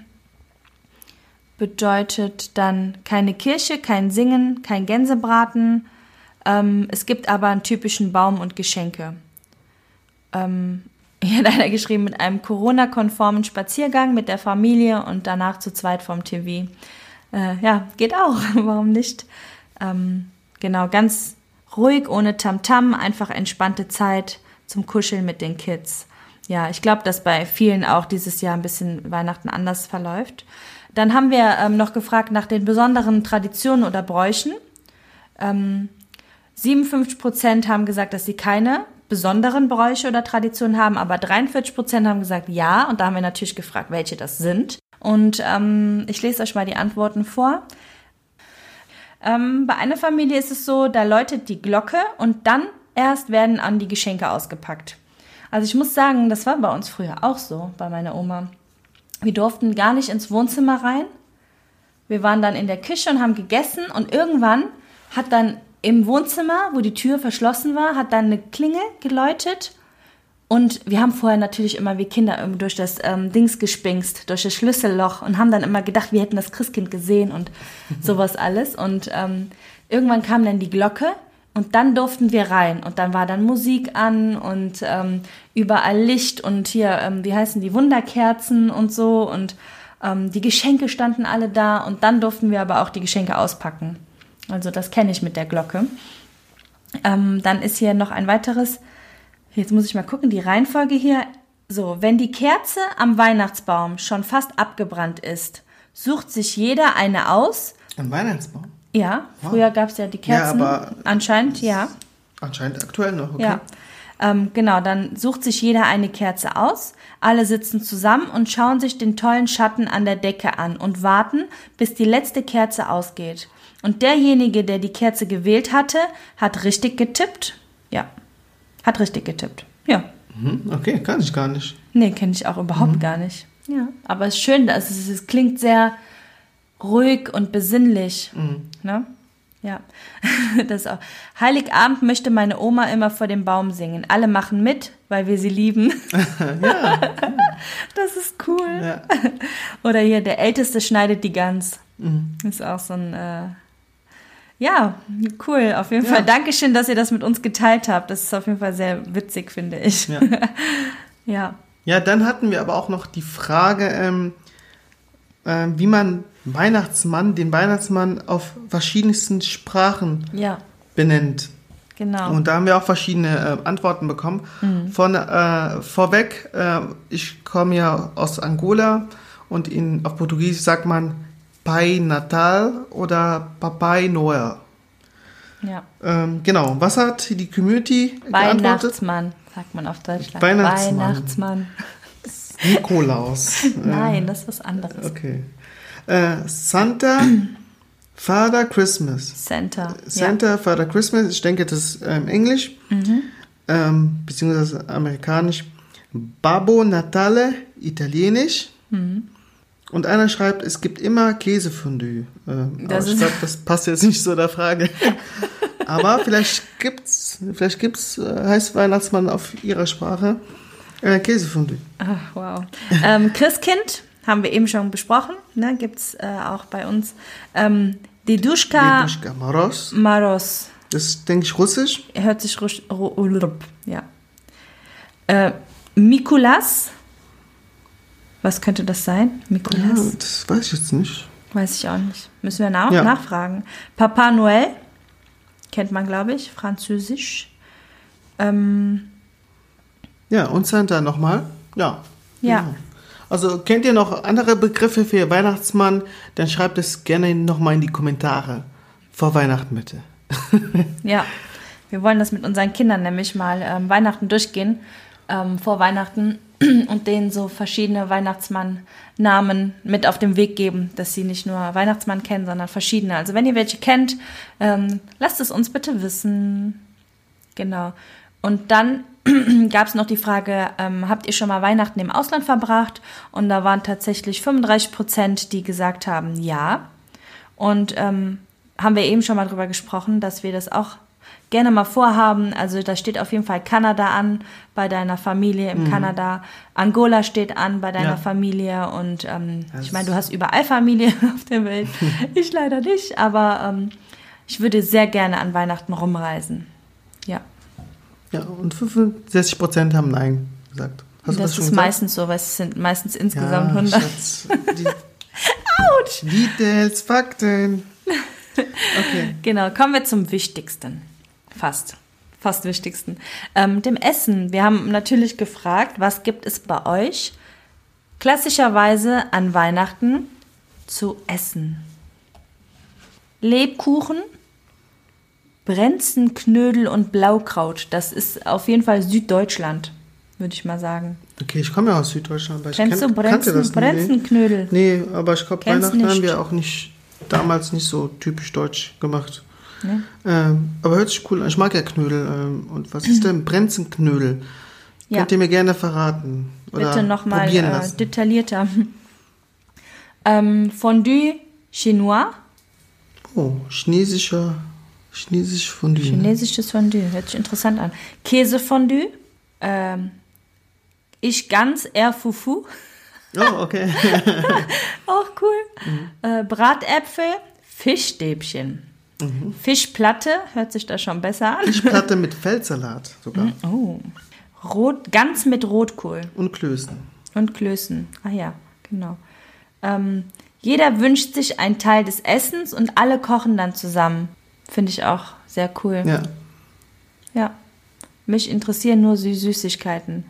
bedeutet dann keine Kirche, kein Singen, kein Gänsebraten. Ähm, es gibt aber einen typischen Baum und Geschenke. Ähm, hier hat einer geschrieben, mit einem Corona-konformen Spaziergang mit der Familie und danach zu zweit vom TV. Äh, ja, geht auch. Warum nicht? Ähm, genau, ganz ruhig, ohne Tamtam, einfach entspannte Zeit zum Kuscheln mit den Kids. Ja, ich glaube, dass bei vielen auch dieses Jahr ein bisschen Weihnachten anders verläuft. Dann haben wir ähm, noch gefragt nach den besonderen Traditionen oder Bräuchen. Ähm, 57 Prozent haben gesagt, dass sie keine besonderen Bräuche oder Traditionen haben, aber 43 Prozent haben gesagt ja. Und da haben wir natürlich gefragt, welche das sind. Und ähm, ich lese euch mal die Antworten vor. Ähm, bei einer Familie ist es so, da läutet die Glocke und dann erst werden an die Geschenke ausgepackt. Also ich muss sagen, das war bei uns früher auch so, bei meiner Oma. Wir durften gar nicht ins Wohnzimmer rein. Wir waren dann in der Küche und haben gegessen und irgendwann hat dann im Wohnzimmer, wo die Tür verschlossen war, hat dann eine Klingel geläutet und wir haben vorher natürlich immer wie Kinder irgendwie durch das ähm, Dings gespingst, durch das Schlüsselloch und haben dann immer gedacht, wir hätten das Christkind gesehen und sowas alles. Und ähm, irgendwann kam dann die Glocke und dann durften wir rein und dann war dann Musik an und ähm, überall Licht und hier, ähm, wie heißen die, Wunderkerzen und so und Ähm, die Geschenke standen alle da und dann durften wir aber auch die Geschenke auspacken. Also das kenne ich mit der Glocke. Ähm, dann ist hier noch ein weiteres, jetzt muss ich mal gucken, die Reihenfolge hier. So, wenn die Kerze am Weihnachtsbaum schon fast abgebrannt ist, sucht sich jeder eine aus. Ein Weihnachtsbaum? Ja, früher gab es ja die Kerzen. Ja, aber Anscheinend, ja. Anscheinend aktuell noch, okay. Ja. Ähm, genau, dann sucht sich jeder eine Kerze aus. Alle sitzen zusammen und schauen sich den tollen Schatten an der Decke an und warten, bis die letzte Kerze ausgeht. Und derjenige, der die Kerze gewählt hatte, hat richtig getippt. Ja, hat richtig getippt. Ja. Mhm, okay, kann ich gar nicht. Nee, kenne ich auch überhaupt gar nicht. Ja. Aber es ist schön, dass es, es klingt sehr ruhig und besinnlich. Ne? Ja. Das auch. Heiligabend möchte meine Oma immer vor dem Baum singen. Alle machen mit, weil wir sie lieben. Ja, Das ist cool. ja. Oder hier, der Älteste schneidet die Gans. Ist auch so ein, äh, ja, cool, auf jeden Ja. Fall. Dankeschön, dass ihr das mit uns geteilt habt. Das ist auf jeden Fall sehr witzig, finde ich. Ja. ja. Ja, dann hatten wir aber auch noch die Frage, ähm, ähm, wie man Weihnachtsmann, den Weihnachtsmann auf verschiedensten Sprachen Ja, benennt. genau. Und da haben wir auch verschiedene äh, Antworten bekommen. Von äh, vorweg, äh, ich komme ja aus Angola und in, auf Portugiesisch sagt man Pai Natal oder Papai Noel. ja. Ähm, genau, was hat die Community geantwortet? Weihnachtsmann, sagt man auf Deutschland. Weihnachtsmann. Weihnachtsmann. Nikolaus. Nein, das ist was anderes. Okay. Äh, Santa Father Christmas. Center. Santa Father Christmas, ich denke, das ist ähm, Englisch, ähm, beziehungsweise amerikanisch. Babbo Natale, italienisch. Und einer schreibt, es gibt immer Käsefondue. Ähm, Das aber ich glaube, das passt jetzt nicht so der Frage. aber vielleicht gibt's, vielleicht gibt's, äh, heißt Weihnachtsmann auf ihrer Sprache äh, Käsefondue. Ach, wow. ähm, Christkind haben wir eben schon besprochen, ne? gibt es äh, auch bei uns. Ähm, Deduschka Deduschka Moros. Maros. Das ist, denke ich, russisch. Hört sich rusch, ru, ulrup, ja. Äh, Mikulas. Was könnte das sein? Ja, Mikulas? das weiß ich jetzt nicht. Weiß ich auch nicht. Müssen wir nach, Ja. nachfragen. Papa Noel. Kennt man, glaube ich. Französisch. Ähm, Ja, und Santa nochmal. Ja. Ja. Genau. Also kennt ihr noch andere Begriffe für Weihnachtsmann? Dann schreibt es gerne nochmal in die Kommentare. Vor Weihnachten bitte. Ja, wir wollen das mit unseren Kindern nämlich mal ähm, Weihnachten durchgehen, ähm, vor Weihnachten und denen so verschiedene Weihnachtsmann-Namen mit auf den Weg geben, dass sie nicht nur Weihnachtsmann kennen, sondern verschiedene. Also wenn ihr welche kennt, ähm, lasst es uns bitte wissen. Genau. Und dann gab es noch die Frage, ähm, habt ihr schon mal Weihnachten im Ausland verbracht? Und da waren tatsächlich 35 Prozent, die gesagt haben, ja. Und ähm, haben wir eben schon mal drüber gesprochen, dass wir das auch gerne mal vorhaben. Also da steht auf jeden Fall Kanada an bei deiner Familie im Kanada. Angola steht an bei deiner Ja. Familie. Und ähm, ich meine, du hast überall Familie auf der Welt. ich leider nicht, aber ähm, ich würde sehr gerne an Weihnachten rumreisen. Ja. Ja, und 65% haben Nein gesagt. Hast das das ist gesagt? meistens so, weil es sind meistens insgesamt ja, 100. Schatz, die Autsch! Details, Fakten. Okay. Genau, kommen wir zum Wichtigsten. Fast. Fast Wichtigsten. Ähm, dem Essen. Wir haben natürlich gefragt, was gibt es bei euch klassischerweise an Weihnachten zu essen? Lebkuchen, Brenzenknödel und Blaukraut. Das ist auf jeden Fall Süddeutschland, würde ich mal sagen. Okay, ich komme ja aus Süddeutschland, aber ich Kennst kenn, du Brenzen, das. Brenzenknödel? Nee, aber ich glaube, Weihnachten haben nicht. wir auch nicht, damals nicht so typisch deutsch gemacht. Nee. Ähm, aber hört sich cool an. Ich mag ja Knödel. Ähm, und was ist denn Brenzenknödel? Ja. Könnt ihr mir gerne verraten? Oder Bitte nochmal äh, detaillierter. Ähm, Fondue Chinois. Oh, chinesischer, chinesisch Fondue. ne? Chinesisches Fondue, hört sich interessant an. Käsefondue. Ähm, ich ganz eher Fufu. Oh, okay. Auch cool. Äh, Bratäpfel, Fischstäbchen. Fischplatte, hört sich da schon besser an. Fischplatte mit Feldsalat sogar. Oh. Rot, ganz mit Rotkohl Und Klößen. und Klößen. Ah ja, genau. Ähm, jeder wünscht sich einen Teil des Essens und alle kochen dann zusammen. Finde ich auch sehr cool. Ja. Ja. Mich interessieren nur Sü Süßigkeiten.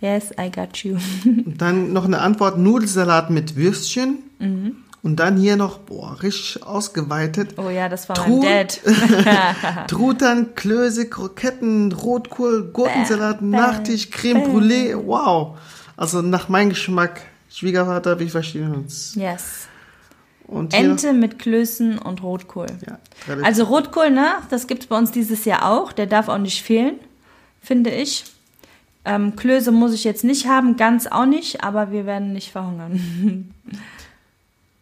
Yes, I got you. Dann noch eine Antwort: Nudelsalat mit Würstchen. Mhm. Und dann hier noch, boah, richtig ausgeweitet. Oh ja, das war Tru- mein Dad. Truthahn, Klöße, Kroketten, Rotkohl, Gurkensalat, Bäh, Nachtisch, Creme bäh. Brûlée. Wow. Also nach meinem Geschmack. Schwiegervater, wir verstehen uns. yes. Ente mit Klößen und Rotkohl. Ja, Also Rotkohl, ne? Das gibt's bei uns dieses Jahr auch. Der darf auch nicht fehlen, finde ich. Ähm, Klöße muss ich jetzt nicht haben, ganz auch nicht, aber wir werden nicht verhungern.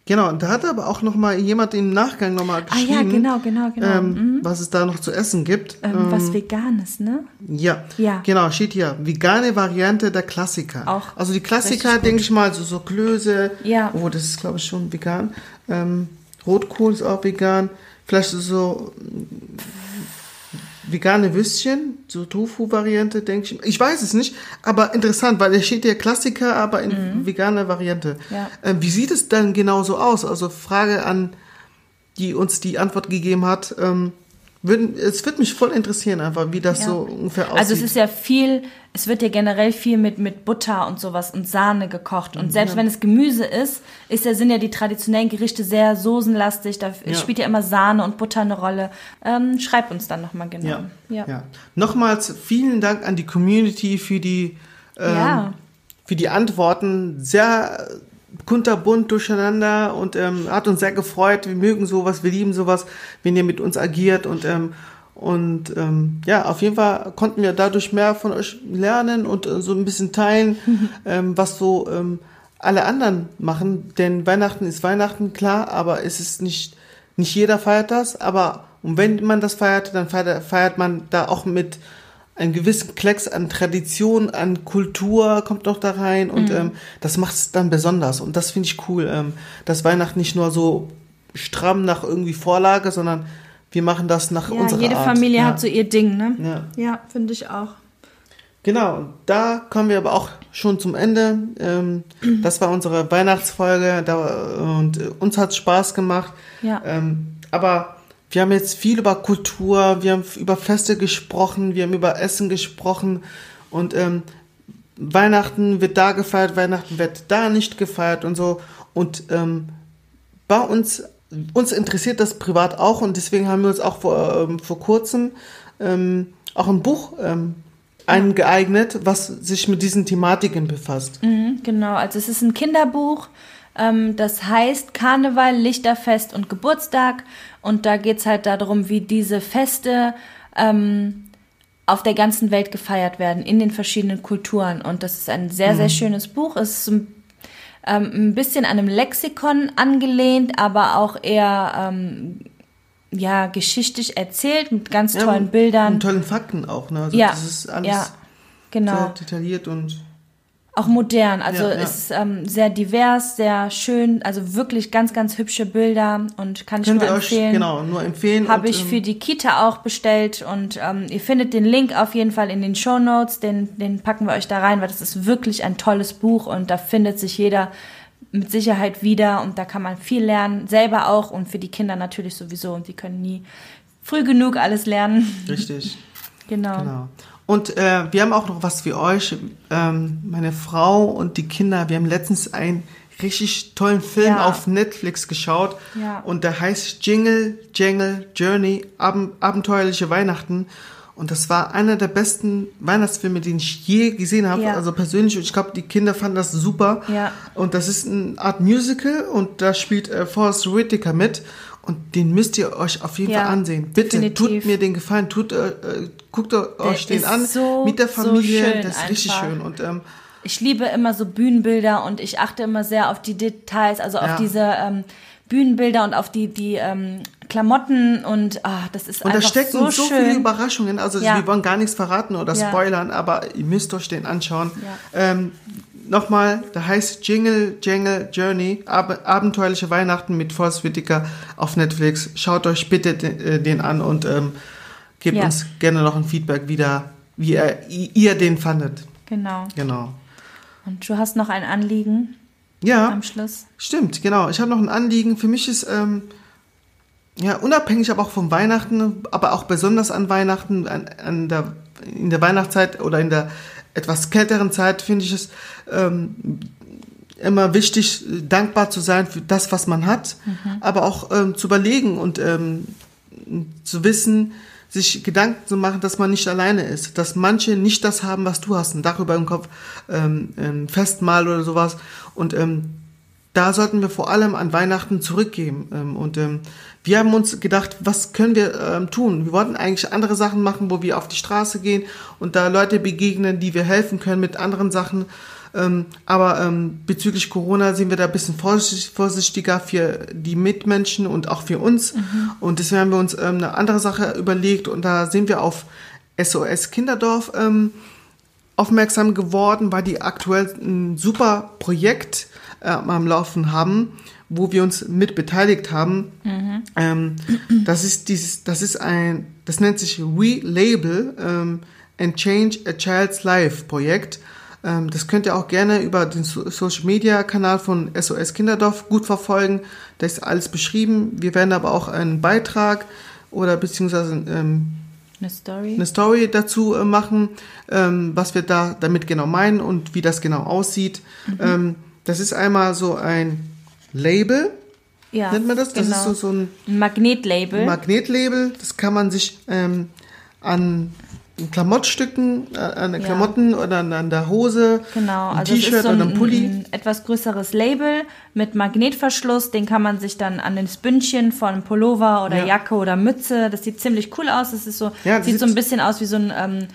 Genau, und da hat aber auch noch mal jemand im Nachgang noch mal ah geschrieben, ja, genau, genau, genau. ähm, mhm. was es da noch zu essen gibt. ähm, was Veganes, ne? Ja, Ja. genau, steht hier. Vegane Variante der Klassiker. Auch Also die Klassiker, denke ich mal, so, so Klöße. Ja. Oh, das ist, glaube ich, schon vegan. Ähm, Rotkohl ist auch vegan. Vielleicht so vegane Würstchen, so Tofu-Variante, denke ich. Ich weiß es nicht, aber interessant, weil es steht hier Klassiker, aber in veganer Variante. Mhm. Ja. Ähm, wie sieht es dann genau so aus? Also Frage an, die uns die Antwort gegeben hat. Ähm, würden, es würde mich voll interessieren, einfach, wie das Ja. so ungefähr aussieht. Also es ist ja viel, es wird ja generell viel mit, mit Butter und sowas und Sahne gekocht. Und selbst wenn es Gemüse ist, ist ja, sind ja die traditionellen Gerichte sehr soßenlastig. Da Ja. spielt ja immer Sahne und Butter eine Rolle. Ähm, schreib uns dann nochmal genau. Ja. Ja. Nochmals vielen Dank an die Community für die, ähm, für die Antworten. Sehr kunterbunt durcheinander und ähm, hat uns sehr gefreut. Wir mögen sowas, wir lieben sowas, wenn ihr mit uns agiert und ähm, und ähm, ja, auf jeden Fall konnten wir dadurch mehr von euch lernen und äh, so ein bisschen teilen, ähm, was so ähm, alle anderen machen. Denn Weihnachten ist Weihnachten, klar, aber es ist nicht, nicht jeder feiert das. Aber und wenn man das feiert, dann feiert, feiert man da auch mit einem gewissen Klecks an Tradition, an Kultur kommt noch da rein und ähm, das macht es dann besonders. Und das finde ich cool, ähm, dass Weihnachten nicht nur so stramm nach irgendwie Vorlage, sondern wir machen das nach Ja, unserer jede Art. Familie ja. hat so ihr Ding, ne? Ja. Ja, finde ich auch. Genau, und da kommen wir aber auch schon zum Ende. Ähm, das war unsere Weihnachtsfolge da, und äh, uns hat Spaß gemacht. Ja. Ähm, aber wir haben jetzt viel über Kultur, wir haben über Feste gesprochen, wir haben über Essen gesprochen und ähm, Weihnachten wird da gefeiert, Weihnachten wird da nicht gefeiert und so. Und ähm, bei uns, uns interessiert das privat auch und deswegen haben wir uns auch vor, ähm, vor kurzem ähm, auch ein Buch ähm, eingeeignet, was sich mit diesen Thematiken befasst. Mhm, genau, also es ist ein Kinderbuch. Ähm, das heißt Karneval, Lichterfest und Geburtstag. Und da geht's halt darum, wie diese Feste ähm, auf der ganzen Welt gefeiert werden, in den verschiedenen Kulturen. Und das ist ein sehr, sehr schönes Buch. Es ist ein, ähm, ein bisschen an einem Lexikon angelehnt, aber auch eher ähm, ja, geschichtlich erzählt mit ganz Ja, tollen Bildern. Und tollen Fakten auch, ne? Also ja, das ist alles ja, genau. sehr detailliert und Auch modern, also Ja, ja. es ist ähm, sehr divers, sehr schön, also wirklich ganz, ganz hübsche Bilder und kann ich können nur wir euch empfehlen. genau nur empfehlen. Habe ich ähm, für die Kita auch bestellt und ähm, ihr findet den Link auf jeden Fall in den Show Notes, den, den packen wir euch da rein, weil das ist wirklich ein tolles Buch und da findet sich jeder mit Sicherheit wieder und da kann man viel lernen, selber auch und für die Kinder natürlich sowieso und die können nie früh genug alles lernen. Richtig. Genau. Genau. Und äh, wir haben auch noch was für euch. Ähm, meine Frau und die Kinder, wir haben letztens einen richtig tollen Film Ja. auf Netflix geschaut. Ja. Und der heißt Jingle, Jangle, Journey, Ab abenteuerliche Weihnachten. Und das war einer der besten Weihnachtsfilme, den ich je gesehen habe. Ja. Also persönlich. Und ich glaube, die Kinder fanden das super. Ja. Und das ist eine Art Musical und da spielt äh, Forrest Whitaker mit. Und den müsst ihr euch auf jeden Ja, Fall ansehen. Bitte, definitiv. tut mir den Gefallen, tut, äh, äh, guckt euch den an so, mit der so Familie. schön das ist richtig einfach. schön. Und ähm, Ich liebe immer so Bühnenbilder und ich achte immer sehr auf die Details, also auf Ja. diese ähm, Bühnenbilder und auf die, die ähm, Klamotten und ah, das ist und da einfach stecken so so, schön. viele Überraschungen. Also Ja. wir wollen gar nichts verraten oder Ja. spoilern, aber ihr müsst euch den anschauen. Ähm, Nochmal, der heißt Jingle Jangle Journey, Ab abenteuerliche Weihnachten mit Forrest Whitaker auf Netflix. Schaut euch bitte den, äh, den an und ähm, gebt Ja. uns gerne noch ein Feedback wieder, wie ihr, ihr den fandet. Genau. Genau. Und du hast noch ein Anliegen? Ja. am Schluss. Stimmt, genau. Ich habe noch ein Anliegen. Für mich ist, ähm, ja, unabhängig aber auch von Weihnachten, aber auch besonders an Weihnachten, an, an der, in der Weihnachtszeit oder in der etwas kälteren Zeit, finde ich es ähm, immer wichtig, dankbar zu sein für das, was man hat, aber auch ähm, zu überlegen und ähm, zu wissen, sich Gedanken zu machen, dass man nicht alleine ist, dass manche nicht das haben, was du hast, ein Dach über dem Kopf, ähm, ein Festmahl oder sowas. Und ähm, da sollten wir vor allem an Weihnachten zurückgeben. Ähm, und ähm, wir haben uns gedacht, was können wir ähm, tun? Wir wollten eigentlich andere Sachen machen, wo wir auf die Straße gehen und da Leute begegnen, die wir helfen können mit anderen Sachen. Ähm, aber ähm, bezüglich Corona sind wir da ein bisschen vorsichtig, vorsichtiger für die Mitmenschen und auch für uns. Und deswegen haben wir uns ähm, eine andere Sache überlegt und da sind wir auf SOS Kinderdorf ähm, aufmerksam geworden, weil die aktuell ein super Projekt äh, am Laufen haben, wo wir uns mit beteiligt haben. Ähm, das ist dieses, das ist ein, das nennt sich Relabel ähm, and Change a Child's Life Projekt. Ähm, das könnt ihr auch gerne über den so Social Media Kanal von SOS Kinderdorf gut verfolgen. Da ist alles beschrieben. Wir werden aber auch einen Beitrag oder beziehungsweise ähm, Eine Story. eine Story dazu äh, machen, ähm, was wir da damit genau meinen und wie das genau aussieht. Ähm, das ist einmal so ein Label, ja, nennt man das? Das genau. ist so, so ein ein Magnetlabel. Magnetlabel. Das kann man sich ähm, an Klamottstücken, äh, an den Ja. Klamotten oder an, der Hose, Genau, ein also T-Shirt so ein, oder ein Pulli. ein etwas größeres Label mit Magnetverschluss. Den kann man sich dann an das Bündchen von Pullover oder Ja. Jacke oder Mütze. Das sieht ziemlich cool aus. Das ist so, Ja, das sieht so sieht- ein bisschen aus wie so ein ähm,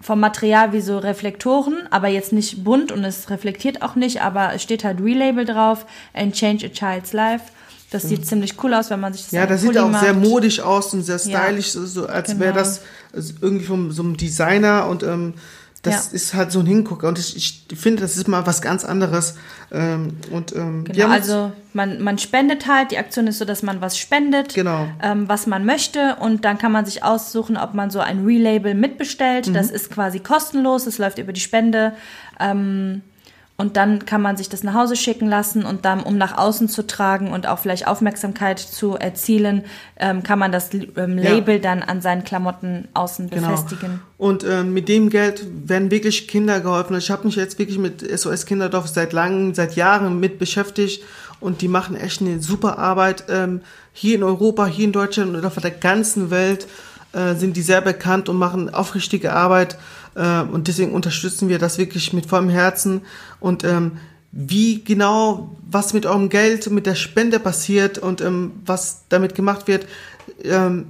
vom Material wie so Reflektoren, aber jetzt nicht bunt und es reflektiert auch nicht, aber es steht halt Relabel drauf and change a child's life. Das sieht ziemlich cool aus, wenn man sich das Ja, das sieht Pulli auch sehr macht. modisch aus und sehr Ja. stylisch, so, so als Genau. wäre das also irgendwie von so einem Designer und ähm, das Ja. ist halt so ein Hingucker und ich, ich finde, das ist mal was ganz anderes. Ähm, und ähm, Genau, also man, man spendet halt. Die Aktion ist so, dass man was spendet, Genau. ähm, was man möchte. Und dann kann man sich aussuchen, ob man so ein Relabel mitbestellt. Mhm. Das ist quasi kostenlos. Es läuft über die Spende. Ähm, und dann kann man sich das nach Hause schicken lassen und dann, um nach außen zu tragen und auch vielleicht Aufmerksamkeit zu erzielen, ähm, kann man das ähm, Ja. Label dann an seinen Klamotten außen Genau. befestigen. Und ähm, mit dem Geld werden wirklich Kinder geholfen. Ich habe mich jetzt wirklich mit SOS Kinderdorf seit langem, seit Jahren mit beschäftigt und die machen echt eine super Arbeit. Ähm, hier in Europa, hier in Deutschland und auf der ganzen Welt äh, sind die sehr bekannt und machen aufrichtige Arbeit. Äh, und deswegen unterstützen wir das wirklich mit vollem Herzen. Und ähm, wie genau, was mit eurem Geld, mit der Spende passiert und ähm, was damit gemacht wird, ähm,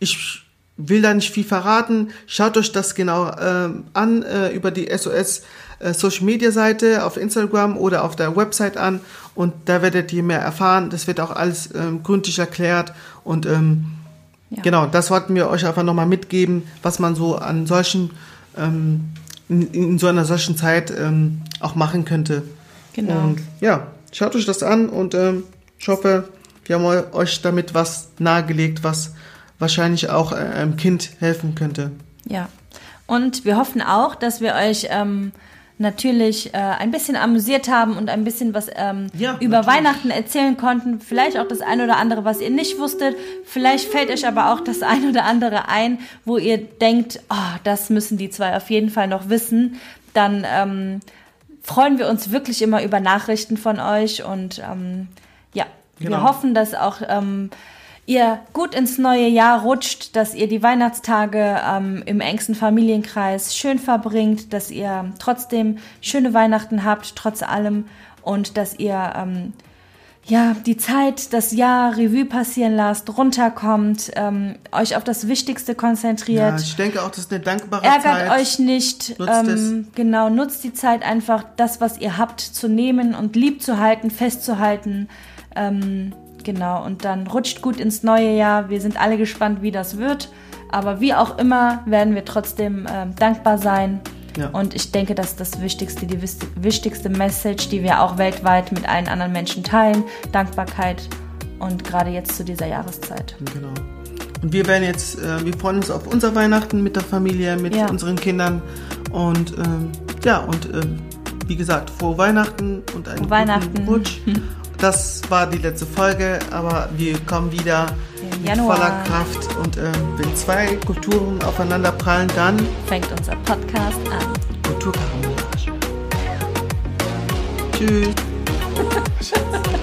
ich will da nicht viel verraten. Schaut euch das genau ähm, an äh, über die SOS äh, Social Media Seite auf Instagram oder auf der Website an und da werdet ihr mehr erfahren. Das wird auch alles ähm, gründlich erklärt und ähm, Ja. genau, das wollten wir euch einfach nochmal mitgeben, was man so an solchen ähm, in, in so einer solchen Zeit ähm, auch machen könnte. Genau. Und ja, schaut euch das an und ähm, ich hoffe, wir haben eu- euch damit was nahegelegt, was wahrscheinlich auch äh, einem Kind helfen könnte. Ja. Und wir hoffen auch, dass wir euch ähm, natürlich äh, ein bisschen amüsiert haben und ein bisschen was ähm, Ja, über natürlich. Weihnachten erzählen konnten. Vielleicht auch das eine oder andere, was ihr nicht wusstet. Vielleicht fällt euch aber auch das eine oder andere ein, wo ihr denkt, oh, das müssen die zwei auf jeden Fall noch wissen. Dann ähm, freuen wir uns wirklich immer über Nachrichten von euch und ähm, ja, wir Genau. hoffen, dass auch ähm, ihr gut ins neue Jahr rutscht, dass ihr die Weihnachtstage ähm, im engsten Familienkreis schön verbringt, dass ihr trotzdem schöne Weihnachten habt, trotz allem und dass ihr ähm, ja, die Zeit, das Jahr Revue passieren lasst, runterkommt, ähm, euch auf das Wichtigste Ja, konzentriert. ich denke auch, das ist eine dankbare Ärgert Zeit. euch nicht. Nutzt ähm, genau, nutzt die Zeit einfach, das, was ihr habt, zu nehmen und lieb zu halten, festzuhalten. Ähm, genau, und dann rutscht gut ins neue Jahr. Wir sind alle gespannt, wie das wird. Aber wie auch immer, werden wir trotzdem ähm, dankbar sein. Ja. Und ich denke, das ist das Wichtigste, die wichtigste Message, die wir auch weltweit mit allen anderen Menschen teilen. Dankbarkeit und gerade jetzt zu dieser Jahreszeit. Genau. Und wir werden jetzt, äh, wir freuen uns auf unser Weihnachten mit der Familie, mit Ja. unseren Kindern und ähm, ja, und ähm, wie gesagt, frohe Weihnachten und einen Weihnachten. guten Rutsch. Das war die letzte Folge, aber wir kommen wieder mit voller Kraft. Und ähm, wenn zwei Kulturen aufeinander prallen, dann Fängt unser Podcast an. Kulturkaramellage. Tschüss.